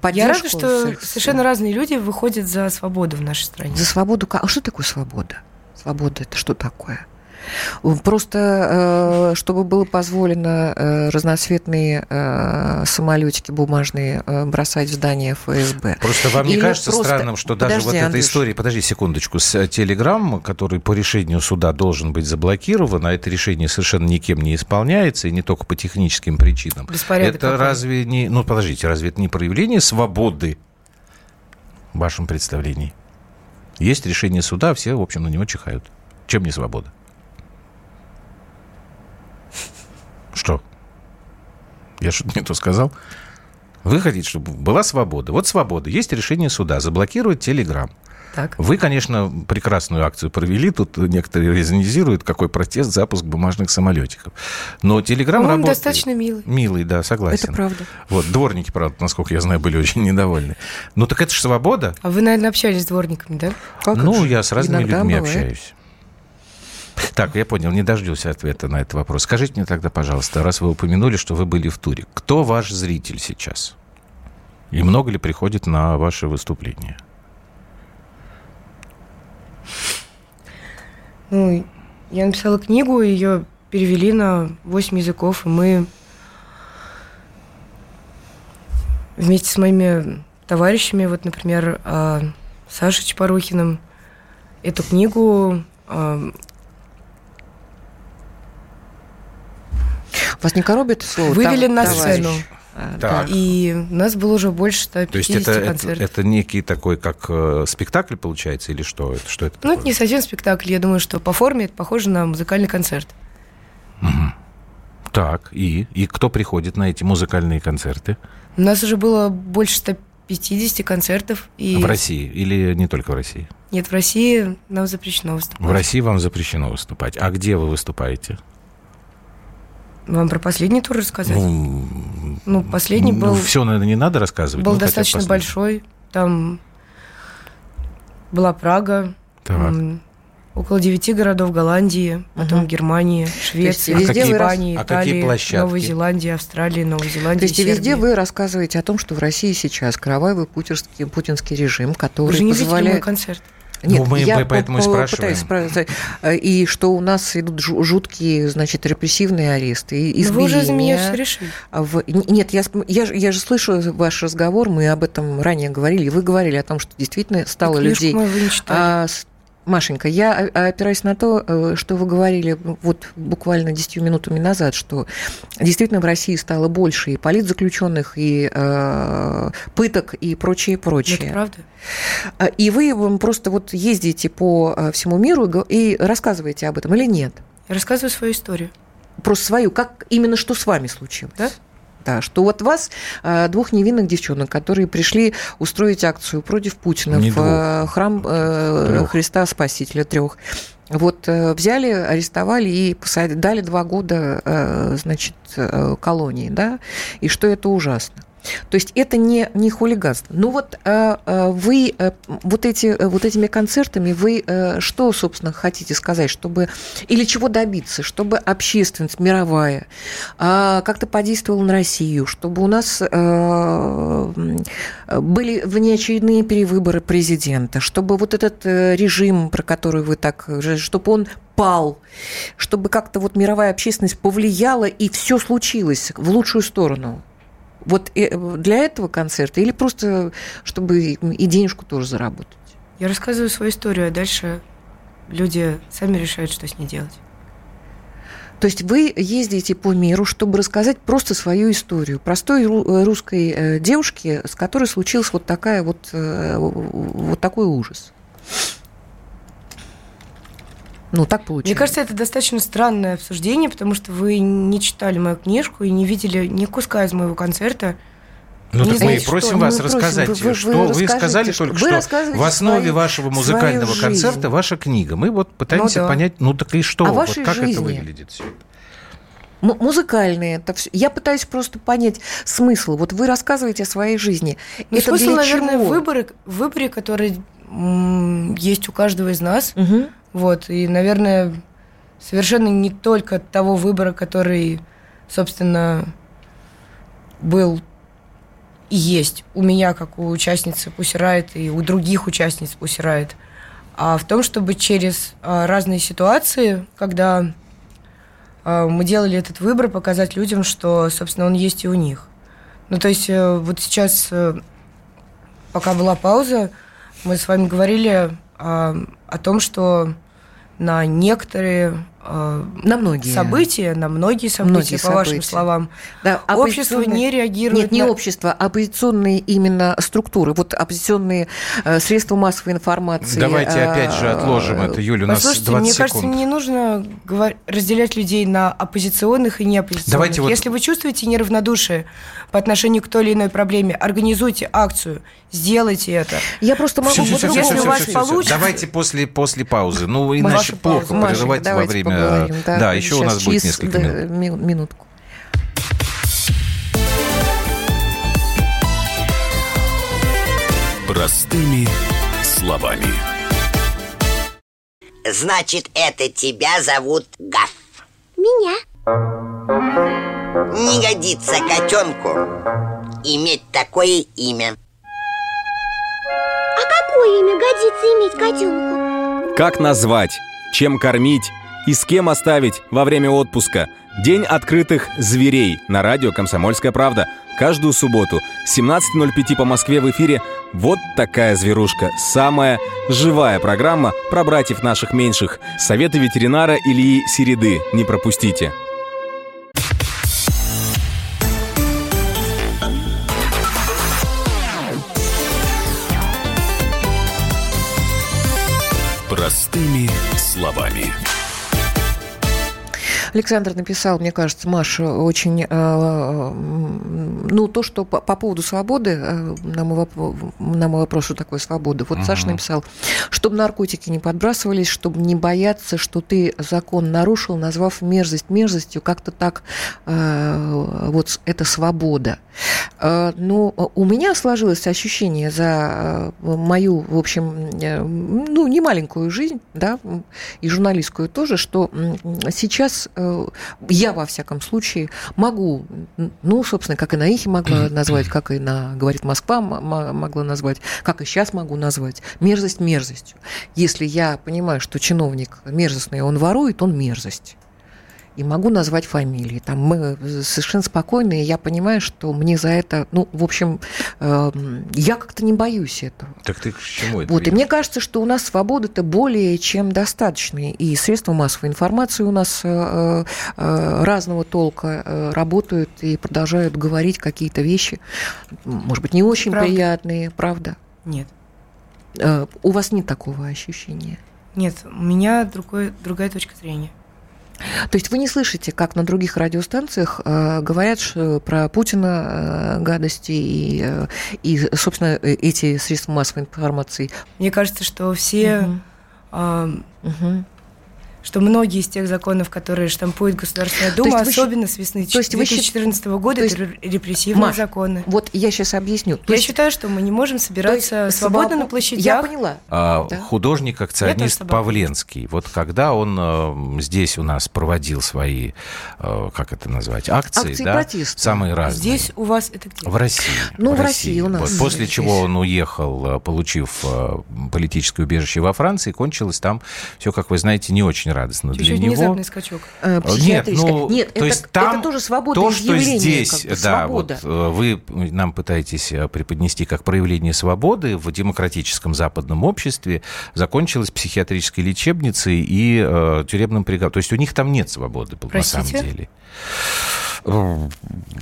[SPEAKER 2] поддержку. Я
[SPEAKER 4] рада, что совершенно разные люди выходят за свободу в нашей стране.
[SPEAKER 2] За свободу? А что такое свобода? Свобода – это что такое? Просто, э, чтобы было позволено э, разноцветные э, самолетики бумажные бросать в здание ФСБ.
[SPEAKER 1] Просто вам не Или кажется просто... странным, что даже подожди, вот эта Андрюш. история, подожди секундочку, с Телеграм, который по решению суда должен быть заблокирован, а это решение совершенно никем не исполняется, и не только по техническим причинам. Беспорядок это какой? разве не... Ну, подождите, разве это не проявление свободы в вашем представлении? Есть решение суда, все, в общем, на него чихают. Чем не свобода? Что? Я что-то не то сказал? Вы хотите, чтобы была свобода. Вот свобода. Есть решение суда заблокировать Телеграм. Так. Вы, конечно, прекрасную акцию провели. Тут некоторые резонизируют, какой протест, запуск бумажных самолетиков. Но Телеграм
[SPEAKER 4] Он работает. достаточно милый.
[SPEAKER 1] Милый, да, согласен.
[SPEAKER 2] Это правда.
[SPEAKER 1] Вот, дворники, правда, насколько я знаю, были очень недовольны. Ну, так это же свобода.
[SPEAKER 4] А вы, наверное, общались с дворниками, да?
[SPEAKER 1] Как ну, я с разными Иногда людьми бывает. общаюсь. Так, я понял, не дождусь ответа на этот вопрос. Скажите мне тогда, пожалуйста, раз вы упомянули, что вы были в туре, кто ваш зритель сейчас? И много ли приходит на ваши выступления?
[SPEAKER 4] Ну, я написала книгу, ее перевели на 8 языков, и мы вместе с моими товарищами, вот, например, а, Сашей Чапорухиным, эту книгу
[SPEAKER 2] Вас не коробит слово?
[SPEAKER 4] Вывели
[SPEAKER 2] Там-
[SPEAKER 4] на
[SPEAKER 2] товарищ?
[SPEAKER 4] сцену.
[SPEAKER 2] А,
[SPEAKER 1] Так.
[SPEAKER 2] да.
[SPEAKER 4] И у нас было уже больше 150
[SPEAKER 1] То есть это, это,
[SPEAKER 4] концертов.
[SPEAKER 1] это некий такой, как э, спектакль получается, или что? Это, что это
[SPEAKER 4] Ну,
[SPEAKER 1] такое?
[SPEAKER 4] это не совсем спектакль. Я думаю, что по форме это похоже на музыкальный концерт.
[SPEAKER 1] Так, и? И кто приходит на эти музыкальные концерты?
[SPEAKER 4] У нас уже было больше 150 концертов. И
[SPEAKER 1] В России или не только в России?
[SPEAKER 4] Нет, в России нам запрещено выступать.
[SPEAKER 1] В России вам запрещено выступать. А где вы выступаете?
[SPEAKER 4] Вам про последний тур рассказать? Ну,
[SPEAKER 1] Ну,
[SPEAKER 4] последний был,
[SPEAKER 1] все, наверное, не надо рассказывать.
[SPEAKER 4] был
[SPEAKER 1] ну,
[SPEAKER 4] достаточно большой. Там была Прага,
[SPEAKER 1] Так.
[SPEAKER 4] м, около девяти городов Голландии, потом
[SPEAKER 2] Мгм.
[SPEAKER 4] Германии, Швеции,
[SPEAKER 2] везде
[SPEAKER 1] вы рас-
[SPEAKER 4] Испании,
[SPEAKER 1] а какие
[SPEAKER 4] Италии,
[SPEAKER 1] площадки?
[SPEAKER 4] Новой Зеландии, Австралии, Новой Зеландии,
[SPEAKER 2] То есть и везде
[SPEAKER 4] Сербии.
[SPEAKER 2] вы рассказываете о том, что в России сейчас кровавый путинский, путинский режим, который
[SPEAKER 4] Вы же не видели мой
[SPEAKER 2] позволяет...
[SPEAKER 4] концерт?
[SPEAKER 1] Ну, мы
[SPEAKER 2] я
[SPEAKER 1] поэтому и спрашиваем.
[SPEAKER 2] пытаюсь. Э, И что у нас идут жу- жуткие, значит, репрессивные аресты, и
[SPEAKER 4] Ну, вы уже за меня
[SPEAKER 2] избиения.
[SPEAKER 4] все решили.
[SPEAKER 2] В- Нет, я, я, я же слышу ваш разговор, мы об этом ранее говорили, вы говорили о том, что действительно стало людей... А, Машенька, я опираюсь на то, э, что вы говорили вот буквально 10 минутами назад, что действительно в России стало больше и политзаключенных, и э, пыток, и прочее, прочее.
[SPEAKER 4] Это правда?
[SPEAKER 2] А, И вы м, просто вот ездите по э, всему миру и рассказываете об этом или нет?
[SPEAKER 4] Я рассказываю свою историю.
[SPEAKER 2] Просто свою, как именно что с вами случилось?
[SPEAKER 4] Да?
[SPEAKER 2] Да, что вот вас, э, двух невинных девчонок, которые пришли устроить акцию против Путина
[SPEAKER 1] Не
[SPEAKER 2] в
[SPEAKER 1] двух.
[SPEAKER 2] э, храм э,
[SPEAKER 1] Трёх.
[SPEAKER 2] Христа Спасителя трех. Вот взяли, арестовали и посадили, дали два года, значит, колонии, да, и что это ужасно. То есть это не, не хулиганство. Ну вот э, э, вы э, вот, эти, э, вот этими концертами вы э, что, собственно, хотите сказать, чтобы или чего добиться, чтобы общественность мировая а, как-то подействовала на Россию, чтобы у нас были внеочередные перевыборы президента, чтобы вот этот режим, про который вы так, чтобы он пал, чтобы как-то вот мировая общественность повлияла и все случилось в лучшую сторону. Вот э, для этого концерта или просто чтобы и денежку тоже заработать?
[SPEAKER 4] Я рассказываю свою историю, а дальше люди сами решают, что с ней делать.
[SPEAKER 2] То есть вы ездите по миру, чтобы рассказать просто свою историю простой э, русской э, девушки, с которой случился вот такая вот вот такой ужас. Ну так получилось.
[SPEAKER 4] Мне кажется, это достаточно странное обсуждение, потому что вы не читали мою книжку и не видели ни куска из моего концерта.
[SPEAKER 1] Ну,
[SPEAKER 4] Не
[SPEAKER 1] так мы
[SPEAKER 4] знаете,
[SPEAKER 1] и просим
[SPEAKER 2] что?
[SPEAKER 1] вас
[SPEAKER 2] Мы просим,
[SPEAKER 1] рассказать,
[SPEAKER 2] вы-
[SPEAKER 1] что
[SPEAKER 2] вы
[SPEAKER 1] вы, сказали
[SPEAKER 2] что-
[SPEAKER 1] только
[SPEAKER 2] вы
[SPEAKER 1] что в основе
[SPEAKER 2] свою-
[SPEAKER 1] вашего
[SPEAKER 2] свою
[SPEAKER 1] музыкального
[SPEAKER 2] жизнь.
[SPEAKER 1] концерта ваша книга. Мы вот пытаемся
[SPEAKER 4] Ну да.
[SPEAKER 1] понять, ну так и что,
[SPEAKER 2] А
[SPEAKER 1] вот как это
[SPEAKER 2] жизни?
[SPEAKER 1] выглядит все это.
[SPEAKER 2] М- музыкальные это все. Я пытаюсь просто понять смысл. Вот вы рассказываете о своей жизни.
[SPEAKER 4] Ну,
[SPEAKER 2] это
[SPEAKER 4] смысл,
[SPEAKER 2] для
[SPEAKER 4] наверное,
[SPEAKER 2] чего?
[SPEAKER 4] в выборе, который есть у каждого из нас.
[SPEAKER 2] Мгм.
[SPEAKER 4] Вот, и, наверное, совершенно не только того выбора, который, собственно, был и есть у меня, как у участницы Riot и у других участниц Riot, а в том, чтобы через а, разные ситуации, когда а, мы делали этот выбор, показать людям, что, собственно, он есть и у них. Ну, то есть э, вот сейчас, э, пока была пауза, мы с вами говорили а, о том, что на некоторые
[SPEAKER 2] На многие
[SPEAKER 4] события, на многие события,
[SPEAKER 2] Многие
[SPEAKER 4] по вашим
[SPEAKER 2] события.
[SPEAKER 4] словам,
[SPEAKER 2] Да,
[SPEAKER 4] общество не реагирует
[SPEAKER 2] Нет, не
[SPEAKER 4] на...
[SPEAKER 2] общество, а оппозиционные именно структуры, вот оппозиционные э, средства массовой информации.
[SPEAKER 1] Давайте опять же
[SPEAKER 2] э,
[SPEAKER 1] отложим это, Юля, у нас
[SPEAKER 4] Послушайте,
[SPEAKER 1] 20
[SPEAKER 4] мне
[SPEAKER 1] секунд.
[SPEAKER 4] кажется, не нужно говор- разделять людей на оппозиционных и неоппозиционных.
[SPEAKER 1] Давайте вот-
[SPEAKER 4] Если вы чувствуете неравнодушие по отношению к той или иной проблеме, организуйте акцию, сделайте это.
[SPEAKER 2] Я просто могу
[SPEAKER 1] всё,
[SPEAKER 2] по-другому
[SPEAKER 1] всё,
[SPEAKER 4] Если у
[SPEAKER 1] всё,
[SPEAKER 4] вас получится-
[SPEAKER 1] Давайте после, после паузы. Ну, иначе плохо.
[SPEAKER 2] Машенька,
[SPEAKER 1] прерывать во время...
[SPEAKER 2] поговорим,
[SPEAKER 1] Да, еще у нас будет несколько
[SPEAKER 2] да,
[SPEAKER 1] минут.
[SPEAKER 2] ми- минутку.
[SPEAKER 3] Простыми словами.
[SPEAKER 5] Значит, это тебя зовут Гаф.
[SPEAKER 6] Меня.
[SPEAKER 5] Не годится котенку иметь такое имя.
[SPEAKER 6] А какое имя годится иметь котенку?
[SPEAKER 7] Как назвать, чем кормить и с кем оставить во время отпуска. День открытых зверей на радио «Комсомольская правда». Каждую субботу 17.05 по Москве в эфире «Вот такая зверушка». Самая живая программа про братьев наших меньших. Советы ветеринара Ильи Середы. Не пропустите.
[SPEAKER 3] Простыми словами.
[SPEAKER 2] Александр написал, мне кажется, Маша, очень... Э, ну, то, что по, по поводу свободы, э, на, мой вопрос, на мой вопрос, что такое свобода. Вот uh-huh. Саша написал, чтобы наркотики не подбрасывались, чтобы не бояться, что ты закон нарушил, назвав мерзость мерзостью, как-то так э, вот это свобода. Э, но у меня сложилось ощущение за э, мою, в общем, э, ну, не маленькую жизнь, да, и журналистскую тоже, что сейчас я, во всяком случае, могу, ну, собственно, как и на Ихе могла назвать, как и на «Говорит Москва» могла назвать, как и сейчас могу назвать, мерзость мерзостью. Если я понимаю, что чиновник мерзостный, он ворует, он мерзость и могу назвать фамилии. Там мы совершенно спокойные, я понимаю, что мне за это, ну, в общем, э, я как-то не боюсь этого.
[SPEAKER 1] Так ты к чему это?
[SPEAKER 2] Вот, видишь? и мне кажется, что у нас свободы-то более чем достаточно, и средства массовой информации у нас э, э, разного толка э, работают и продолжают говорить какие-то вещи, может быть, не очень правда? приятные, правда?
[SPEAKER 4] Нет.
[SPEAKER 2] Э, у вас нет такого ощущения?
[SPEAKER 4] Нет, у меня другой, другая точка зрения.
[SPEAKER 2] То есть вы не слышите, как на других радиостанциях э, говорят про Путина э, гадости и, э, и, собственно, э, эти средства массовой информации?
[SPEAKER 4] Мне кажется, что все... Угу. Э, угу что многие из тех законов, которые штампует Государственная Дума, особенно вы, с весны то есть 2014 вы, года, это есть, репрессивные Маш, законы.
[SPEAKER 2] Вот я сейчас объясню.
[SPEAKER 4] То я есть, считаю, что мы не можем собираться есть, свободно своб... на площадях.
[SPEAKER 2] Я поняла.
[SPEAKER 1] А, да. Художник, акционист Павленский. Вот когда он э, здесь у нас проводил свои, э, как это назвать, акции,
[SPEAKER 2] акции
[SPEAKER 1] да,
[SPEAKER 2] протеста.
[SPEAKER 1] самые разные.
[SPEAKER 4] Здесь у вас это где?
[SPEAKER 1] В России.
[SPEAKER 2] Ну, в, в России. у нас.
[SPEAKER 1] Вот, после здесь. чего он уехал, э, получив политическое убежище во Франции, кончилось там все, как вы знаете, не очень радостно
[SPEAKER 4] Чуть-чуть для него внезапный скачок.
[SPEAKER 2] Э, Нет, ну, Нет, то это, есть там это тоже свобода
[SPEAKER 1] то, что здесь,
[SPEAKER 2] как бы,
[SPEAKER 1] да,
[SPEAKER 2] свобода.
[SPEAKER 1] вот э, вы нам пытаетесь э, преподнести как проявление свободы в демократическом западном обществе, закончилось психиатрической лечебницей и э, тюремным приговором. То есть у них там нет свободы, Простите? на самом деле.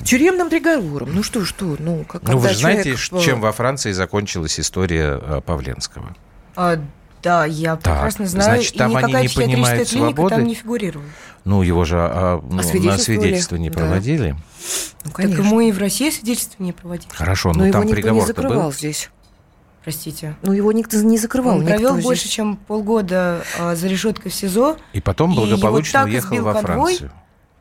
[SPEAKER 2] Тюремным приговором. Ну что, что? Ну,
[SPEAKER 1] как, ну вы же знаете, чем во Франции закончилась история Павленского?
[SPEAKER 4] А, да, я так, прекрасно знаю.
[SPEAKER 1] Значит, там они не понимают свободы.
[SPEAKER 4] там не фигурировала.
[SPEAKER 1] Ну, его же а, ну, на свидетельство не проводили. Да.
[SPEAKER 4] Ну, конечно. Так мы и в России свидетельство не проводили.
[SPEAKER 1] Хорошо, но,
[SPEAKER 2] но
[SPEAKER 1] там
[SPEAKER 2] его никто не
[SPEAKER 1] закрывал был?
[SPEAKER 2] здесь.
[SPEAKER 4] Простите.
[SPEAKER 2] Ну, его никто не закрывал.
[SPEAKER 4] Он провел больше, здесь. чем полгода а, за решеткой в СИЗО.
[SPEAKER 1] И потом благополучно и уехал во конвой, Францию.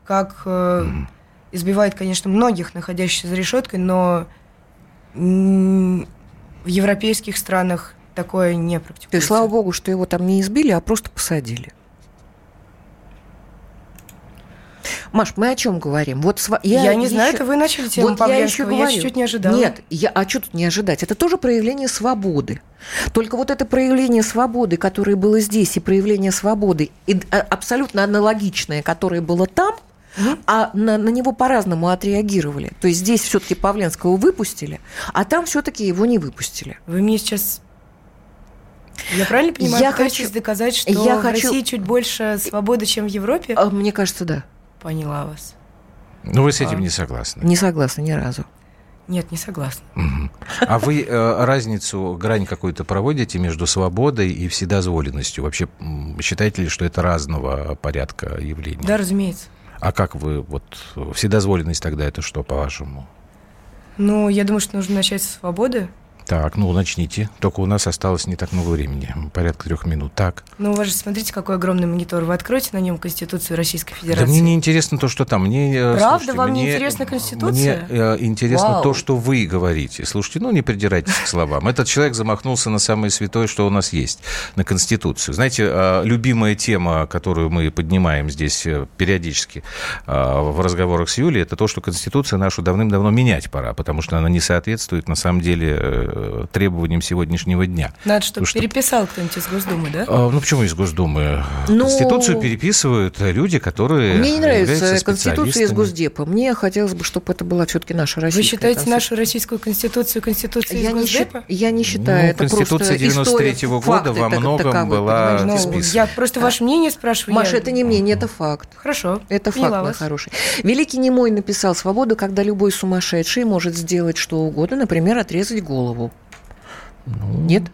[SPEAKER 4] Как э, mm. избивает, конечно, многих, находящихся за решеткой, но в европейских странах такое не практикуется.
[SPEAKER 2] То есть, слава богу, что его там не избили, а просто посадили. Маш, мы о чем говорим? Вот
[SPEAKER 4] св... я, я не еще... знаю, это вы начали тему вот я еще говорю. я чуть не ожидала.
[SPEAKER 2] Нет, я... а что тут не ожидать? Это тоже проявление свободы. Только вот это проявление свободы, которое было здесь, и проявление свободы и а, абсолютно аналогичное, которое было там, угу. а на, на него по-разному отреагировали. То есть здесь все-таки Павленского выпустили, а там все-таки его не выпустили.
[SPEAKER 4] Вы мне сейчас я правильно понимаю, я хочу доказать, что я в хочу... России чуть больше свободы, чем в Европе?
[SPEAKER 2] А, мне кажется, да.
[SPEAKER 4] Поняла вас.
[SPEAKER 1] Ну, вы с этим а. не согласны?
[SPEAKER 2] Не согласна ни разу.
[SPEAKER 4] Нет, не согласна.
[SPEAKER 1] Угу. А вы э, разницу, грань какую-то проводите между свободой и вседозволенностью? Вообще считаете ли, что это разного порядка явления?
[SPEAKER 4] Да, разумеется.
[SPEAKER 1] А как вы, вот, вседозволенность тогда это что, по-вашему?
[SPEAKER 4] Ну, я думаю, что нужно начать с свободы.
[SPEAKER 1] Так, ну начните. Только у нас осталось не так много времени, порядка трех минут. Так.
[SPEAKER 4] Ну, вы же смотрите, какой огромный монитор. Вы откроете на нем Конституцию Российской Федерации.
[SPEAKER 1] Да мне не интересно то, что там. Мне,
[SPEAKER 4] э, Правда, слушайте, вам мне, не интересна Конституция?
[SPEAKER 1] Мне э, интересно Вау. то, что вы говорите. Слушайте, ну не придирайтесь к словам. Этот человек замахнулся на самое святое, что у нас есть, на Конституцию. Знаете, э, любимая тема, которую мы поднимаем здесь э, периодически э, в разговорах с Юлей, это то, что Конституцию нашу давным-давно менять пора, потому что она не соответствует на самом деле э, Э, требованиям сегодняшнего дня.
[SPEAKER 4] Надо, чтобы что... переписал кто-нибудь из Госдумы, да?
[SPEAKER 1] А, ну, почему из Госдумы? Ну... Конституцию переписывают люди, которые
[SPEAKER 2] Мне не нравится Конституция из Госдепа. Мне хотелось бы, чтобы это была все-таки наша российская
[SPEAKER 4] Вы считаете нашу российскую Конституцию Конституцией
[SPEAKER 2] я
[SPEAKER 4] из Госдепа?
[SPEAKER 2] Не, я не считаю. Ну, это
[SPEAKER 1] Конституция 93 -го года во многом таковы, была
[SPEAKER 4] ну, Я просто ваше мнение спрашиваю.
[SPEAKER 2] Маша, я... это не мнение, это факт.
[SPEAKER 4] Хорошо.
[SPEAKER 2] Это факт, мой хороший. Великий Немой написал «Свобода, когда любой сумасшедший может сделать что угодно, например, отрезать голову». Ну, Нет?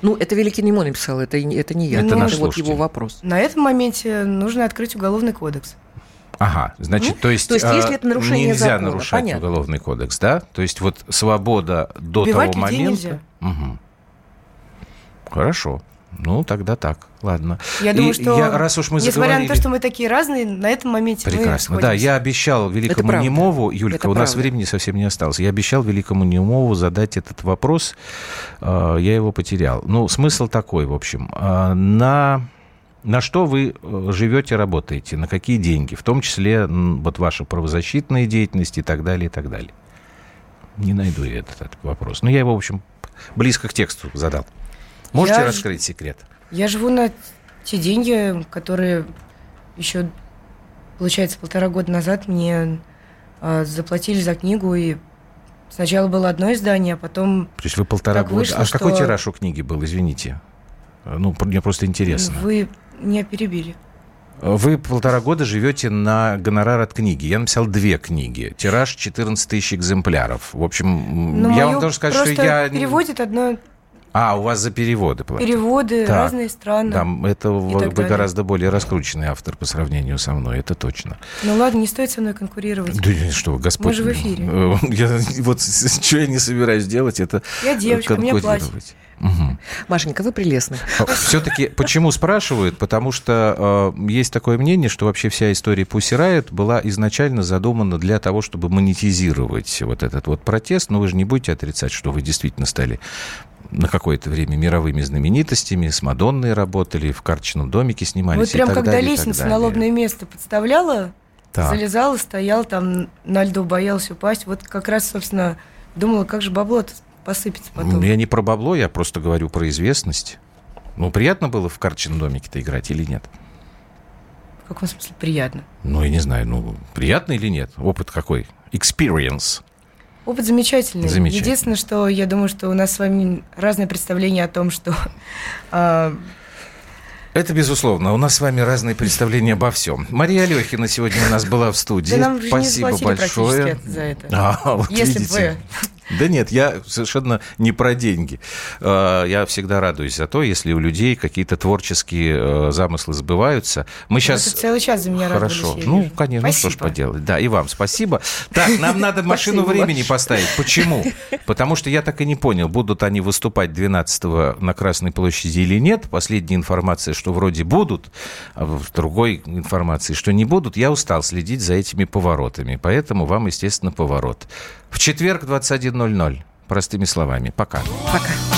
[SPEAKER 8] Ну, это Великий Немо написал, это, не- это не я.
[SPEAKER 1] Это
[SPEAKER 8] Это,
[SPEAKER 1] наш
[SPEAKER 8] вот
[SPEAKER 1] слушатель.
[SPEAKER 8] его вопрос.
[SPEAKER 4] На этом моменте нужно открыть уголовный кодекс.
[SPEAKER 1] Ага, значит,
[SPEAKER 8] Ну,
[SPEAKER 1] то есть,
[SPEAKER 8] то есть,
[SPEAKER 1] а,
[SPEAKER 8] если это нарушение
[SPEAKER 1] нельзя
[SPEAKER 8] закона,
[SPEAKER 1] нарушать
[SPEAKER 8] понятно.
[SPEAKER 1] уголовный кодекс, да? То есть вот свобода до
[SPEAKER 4] Убивать
[SPEAKER 1] того
[SPEAKER 4] людей
[SPEAKER 1] момента.
[SPEAKER 4] нельзя.
[SPEAKER 1] Мгм. Хорошо. Ну, тогда так. Ладно.
[SPEAKER 4] Я
[SPEAKER 1] И
[SPEAKER 4] думаю, что,
[SPEAKER 1] я- раз уж мы
[SPEAKER 4] несмотря
[SPEAKER 1] заговорили...
[SPEAKER 4] на то, что мы такие разные, на этом моменте
[SPEAKER 1] Прекрасно.
[SPEAKER 4] мы
[SPEAKER 1] Да, я обещал великому. Немову, Юлька,
[SPEAKER 8] Это
[SPEAKER 1] у нас
[SPEAKER 8] правда.
[SPEAKER 1] времени совсем не осталось. Я обещал великому Немову задать этот вопрос. э, Я его потерял. Ну, смысл такой, в общем. э, На, на что вы э, живете, работаете? На какие деньги? В том числе вот ваша правозащитная деятельность и так далее, и так далее. Не найду я этот, этот вопрос. Но я его, в общем, близко к тексту задал. Можете
[SPEAKER 4] Я ж-
[SPEAKER 1] раскрыть секрет?
[SPEAKER 4] Я живу на те деньги, которые еще, получается, полтора года назад мне а, заплатили за книгу, и сначала было одно издание, а потом
[SPEAKER 1] То есть вы полтора года...
[SPEAKER 4] вышло,
[SPEAKER 1] а какой
[SPEAKER 4] что-
[SPEAKER 1] тираж у книги был, извините? Ну, мне просто интересно.
[SPEAKER 4] вы меня перебили.
[SPEAKER 1] Вы полтора года живете на гонорар от книги. Я написал две книги. Тираж 14 тысяч экземпляров. В общем,
[SPEAKER 4] Но
[SPEAKER 1] я
[SPEAKER 4] мою
[SPEAKER 1] вам должен сказать, что я...
[SPEAKER 4] переводит одно
[SPEAKER 1] А, у вас за переводы платят.
[SPEAKER 4] переводы,
[SPEAKER 1] Так.
[SPEAKER 4] разные страны.
[SPEAKER 1] Там это вы,
[SPEAKER 4] так
[SPEAKER 1] вы
[SPEAKER 4] далее.
[SPEAKER 1] гораздо более раскрученный автор по сравнению со мной, это точно.
[SPEAKER 4] Ну ладно, не стоит со мной конкурировать.
[SPEAKER 1] Да что вы, Господь.
[SPEAKER 4] Мы же в эфире.
[SPEAKER 1] э, *laughs* Я, *laughs* вот что я не собираюсь делать, это
[SPEAKER 4] Я девочка, у меня платье.
[SPEAKER 1] конкурировать. Мгм.
[SPEAKER 8] Машенька, вы прелестны.
[SPEAKER 1] Все-таки почему спрашивают? Потому что э, есть такое мнение, что вообще вся история Pussy Riot была изначально задумана для того, чтобы монетизировать вот этот вот протест. Но вы же не будете отрицать, что вы действительно стали на какое-то время мировыми знаменитостями, с Мадонной работали, в карточном домике снимались
[SPEAKER 4] Вот
[SPEAKER 1] и
[SPEAKER 4] прям
[SPEAKER 1] так
[SPEAKER 4] когда
[SPEAKER 1] далее, и так
[SPEAKER 4] лестницу на лобное место подставляла,
[SPEAKER 1] Так.
[SPEAKER 4] залезала, стоял там на льду, боялся упасть. Вот как раз, собственно, думала, как же бабло посыпется потом.
[SPEAKER 1] Я не про бабло, я просто говорю про известность. Ну, приятно было в карточном домике-то играть или нет?
[SPEAKER 4] В каком смысле приятно?
[SPEAKER 1] Ну, я не знаю, ну, приятно или нет? Опыт какой? Experience.
[SPEAKER 4] Опыт замечательный.
[SPEAKER 1] Замечательный.
[SPEAKER 4] Единственное, что я думаю, что у нас с вами разное представление о том, что а,
[SPEAKER 1] Это безусловно. У нас с вами разные представления обо всем. Мария Алехина сегодня у нас была в студии.
[SPEAKER 4] да нам
[SPEAKER 1] Спасибо большое.
[SPEAKER 4] за это.
[SPEAKER 1] А, вот
[SPEAKER 4] Если
[SPEAKER 1] видите. Да нет, я совершенно не про деньги. Э, Я всегда радуюсь за то, если у людей какие-то творческие э, замыслы сбываются. Мы сейчас...
[SPEAKER 4] Вы тут целый час за меня
[SPEAKER 1] Хорошо.
[SPEAKER 4] я
[SPEAKER 1] Ну, конечно, ну что ж
[SPEAKER 4] Спасибо.
[SPEAKER 1] поделать. Да, и вам спасибо. Так, нам *laughs* надо машину
[SPEAKER 8] Спасибо
[SPEAKER 1] времени поставить. Почему? Потому что я так и не понял, будут они выступать 12 на Красной площади или нет. Последняя информация, что вроде будут, а в другой информации, что не будут. Я устал следить за этими поворотами. Поэтому вам, естественно, поворот. В четверг 21.00. Простыми словами. Пока.
[SPEAKER 8] Пока.